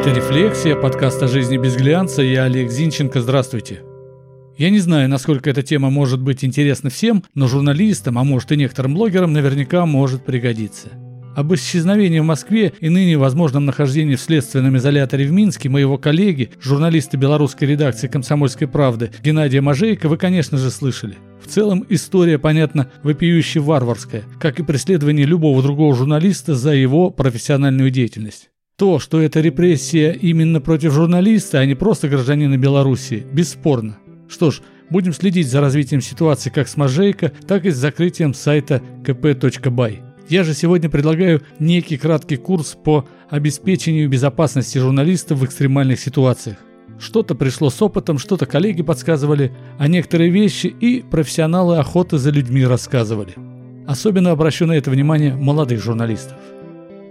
Это «Рефлексия», подкаст о жизни без глянца. Я Олег Зинченко. Здравствуйте. Я не знаю, насколько эта тема может быть интересна всем, но журналистам, а может и некоторым блогерам наверняка может пригодиться. Об исчезновении в Москве и ныне возможном нахождении в следственном изоляторе в Минске моего коллеги, журналиста белорусской редакции «Комсомольской правды» Геннадия Мажейко вы, конечно же, слышали. В целом история, понятно, вопиюще варварская, как и преследование любого другого журналиста за его профессиональную деятельность. То, что это репрессия именно против журналиста, а не просто гражданина Беларуси, бесспорно. Что ж, будем следить за развитием ситуации как с Мажейко, так и с закрытием сайта kp.by. Я же сегодня предлагаю некий краткий курс по обеспечению безопасности журналистов в экстремальных ситуациях. Что-то пришло с опытом, что-то коллеги подсказывали, а некоторые вещи и профессионалы охоты за людьми рассказывали. Особенно обращу на это внимание молодых журналистов.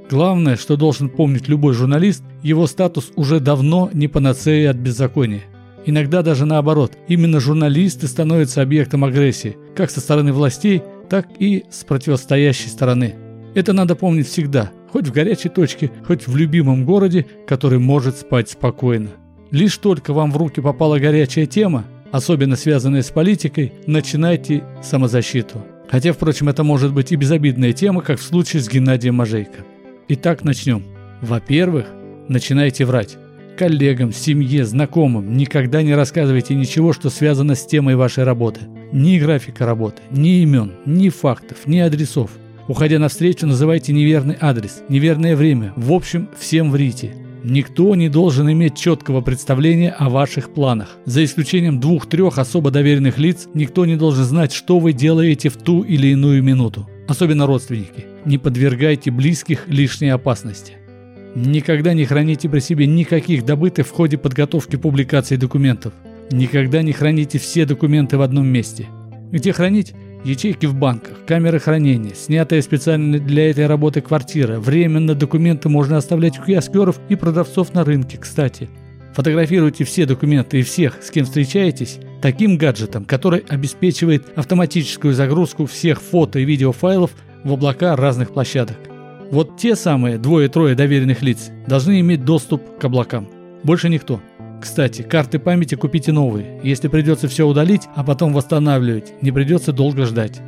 Главное, что должен помнить любой журналист, его статус уже давно не панацея от беззакония. Иногда даже наоборот, именно журналисты становятся объектом агрессии, как со стороны властей, так и с противостоящей стороны. Это надо помнить всегда, хоть в горячей точке, хоть в любимом городе, который может спать спокойно. Лишь только вам в руки попала горячая тема, особенно связанная с политикой, начинайте самозащиту. Хотя, впрочем, это может быть и безобидная тема, как в случае с Геннадием Мажейко. Итак, начнем. Во-первых, начинайте врать. Коллегам, семье, знакомым никогда не рассказывайте ничего, что связано с темой вашей работы. Ни графика работы, ни имен, ни фактов, ни адресов. Уходя на встречу, называйте неверный адрес, неверное время. В общем, всем врите. Никто не должен иметь четкого представления о ваших планах. За исключением двух-трех особо доверенных лиц, никто не должен знать, что вы делаете в ту или иную минуту. Особенно родственники. Не подвергайте близких лишней опасности. Никогда не храните при себе никаких добытых в ходе подготовки публикации документов. Никогда не храните все документы в одном месте. Где хранить? Ячейки в банках, камеры хранения, снятая специально для этой работы квартира. Временно документы можно оставлять у киоскеров и продавцов на рынке, кстати. Фотографируйте все документы и всех, с кем встречаетесь, таким гаджетом, который обеспечивает автоматическую загрузку всех фото и видеофайлов в облака разных площадок. Вот те самые двое-трое доверенных лиц должны иметь доступ к облакам. Больше никто. Кстати, карты памяти купите новые. Если придется все удалить, а потом восстанавливать, не придется долго ждать.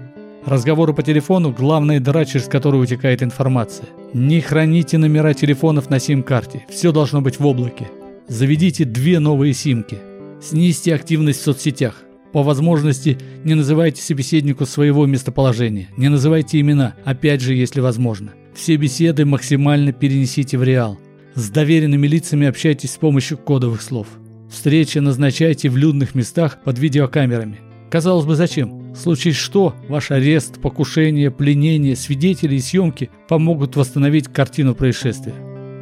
Разговоры по телефону – главная дыра, через которую утекает информация. Не храните номера телефонов на сим-карте. Все должно быть в облаке. Заведите две новые симки. Снизьте активность в соцсетях. По возможности не называйте собеседнику своего местоположения, не называйте имена, опять же, если возможно. Все беседы максимально перенесите в реал. С доверенными лицами общайтесь с помощью кодовых слов. Встречи назначайте в людных местах под видеокамерами. Казалось бы, зачем? Случае что, ваш арест, покушение, пленение, свидетели и съемки помогут восстановить картину происшествия.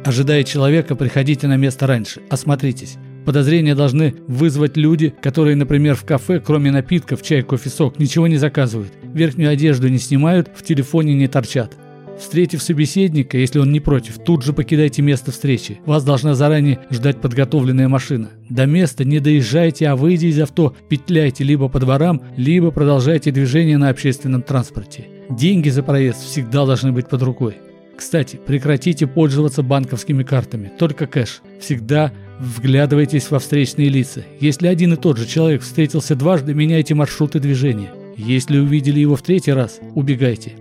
Ожидая человека, приходите на место раньше, осмотритесь. Подозрения должны вызвать люди, которые, например, в кафе, кроме напитков, чай, кофе, сок, ничего не заказывают. Верхнюю одежду не снимают, в телефоне не торчат. Встретив собеседника, если он не против, тут же покидайте место встречи. Вас должна заранее ждать подготовленная машина. До места не доезжайте, а выйдя из авто, петляйте либо по дворам, либо продолжайте движение на общественном транспорте. Деньги за проезд всегда должны быть под рукой. Кстати, прекратите пользоваться банковскими картами, только кэш. Всегда Вглядывайтесь во встречные лица. Если один и тот же человек встретился дважды, меняйте маршруты движения. Если увидели его в третий раз, убегайте.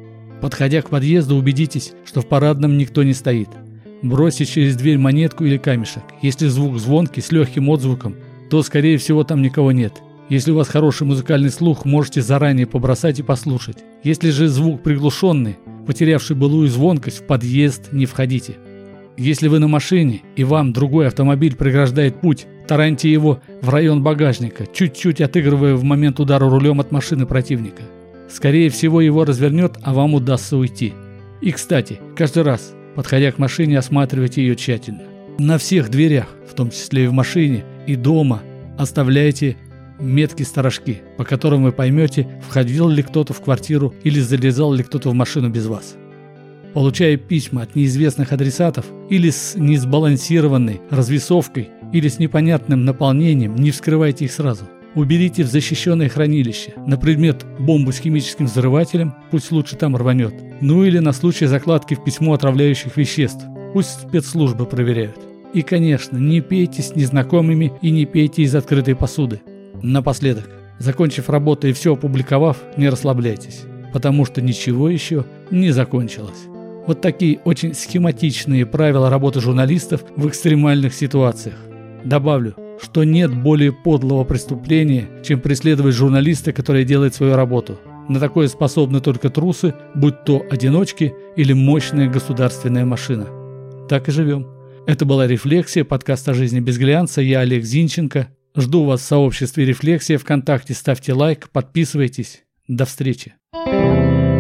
Подходя к подъезду, убедитесь, что в парадном никто не стоит. Бросьте через дверь монетку или камешек. Если звук звонкий с легким отзвуком, то, скорее всего, там никого нет. Если у вас хороший музыкальный слух, можете заранее побросать и послушать. Если же звук приглушенный, потерявший былую звонкость, в подъезд не входите. Если вы на машине и вам другой автомобиль преграждает путь, тараньте его в район багажника, чуть-чуть отыгрывая в момент удара рулем от машины противника. Скорее всего его развернет, а вам удастся уйти. И кстати, каждый раз, подходя к машине, осматривайте ее тщательно. На всех дверях, в том числе и в машине, и дома, оставляйте метки-сторожки, по которым вы поймете, входил ли кто-то в квартиру или залезал ли кто-то в машину без вас. Получая письма от неизвестных адресатов или с несбалансированной развесовкой или с непонятным наполнением, не вскрывайте их сразу. Уберите в защищенное хранилище на предмет бомбы с химическим взрывателем, пусть лучше там рванет. Ну или на случай закладки в письмо отравляющих веществ, пусть спецслужбы проверяют. И, конечно, не пейте с незнакомыми и не пейте из открытой посуды. Напоследок, закончив работу и все опубликовав, не расслабляйтесь, потому что ничего еще не закончилось. Вот такие очень схематичные правила работы журналистов в экстремальных ситуациях. Добавлю, что нет более подлого преступления, чем преследовать журналиста, который делает свою работу. На такое способны только трусы, будь то одиночки или мощная государственная машина. Так и живем. Это была «Рефлексия», подкаст о жизни без глянца. Я Олег Зинченко. Жду вас в сообществе «Рефлексия» ВКонтакте. Ставьте лайк, подписывайтесь. До встречи. thank you